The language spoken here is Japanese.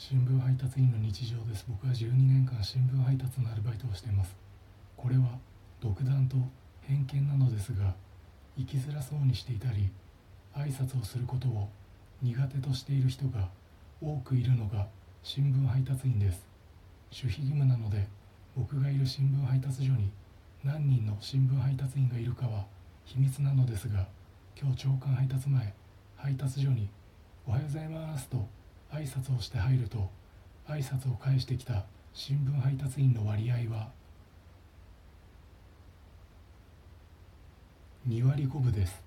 新聞配達員の日常です。僕は12年間新聞配達のアルバイトをしています。これは独断と偏見なのですが生きづらそうにしていたり挨拶をすることを苦手としている人が多くいるのが新聞配達員です。守秘義務なので僕がいる新聞配達所に何人の新聞配達員がいるかは秘密なのですが今日朝刊配達前配達所に「おはようございます」と挨拶をして入ると挨拶を返してきた新聞配達員の割合は2割5分です。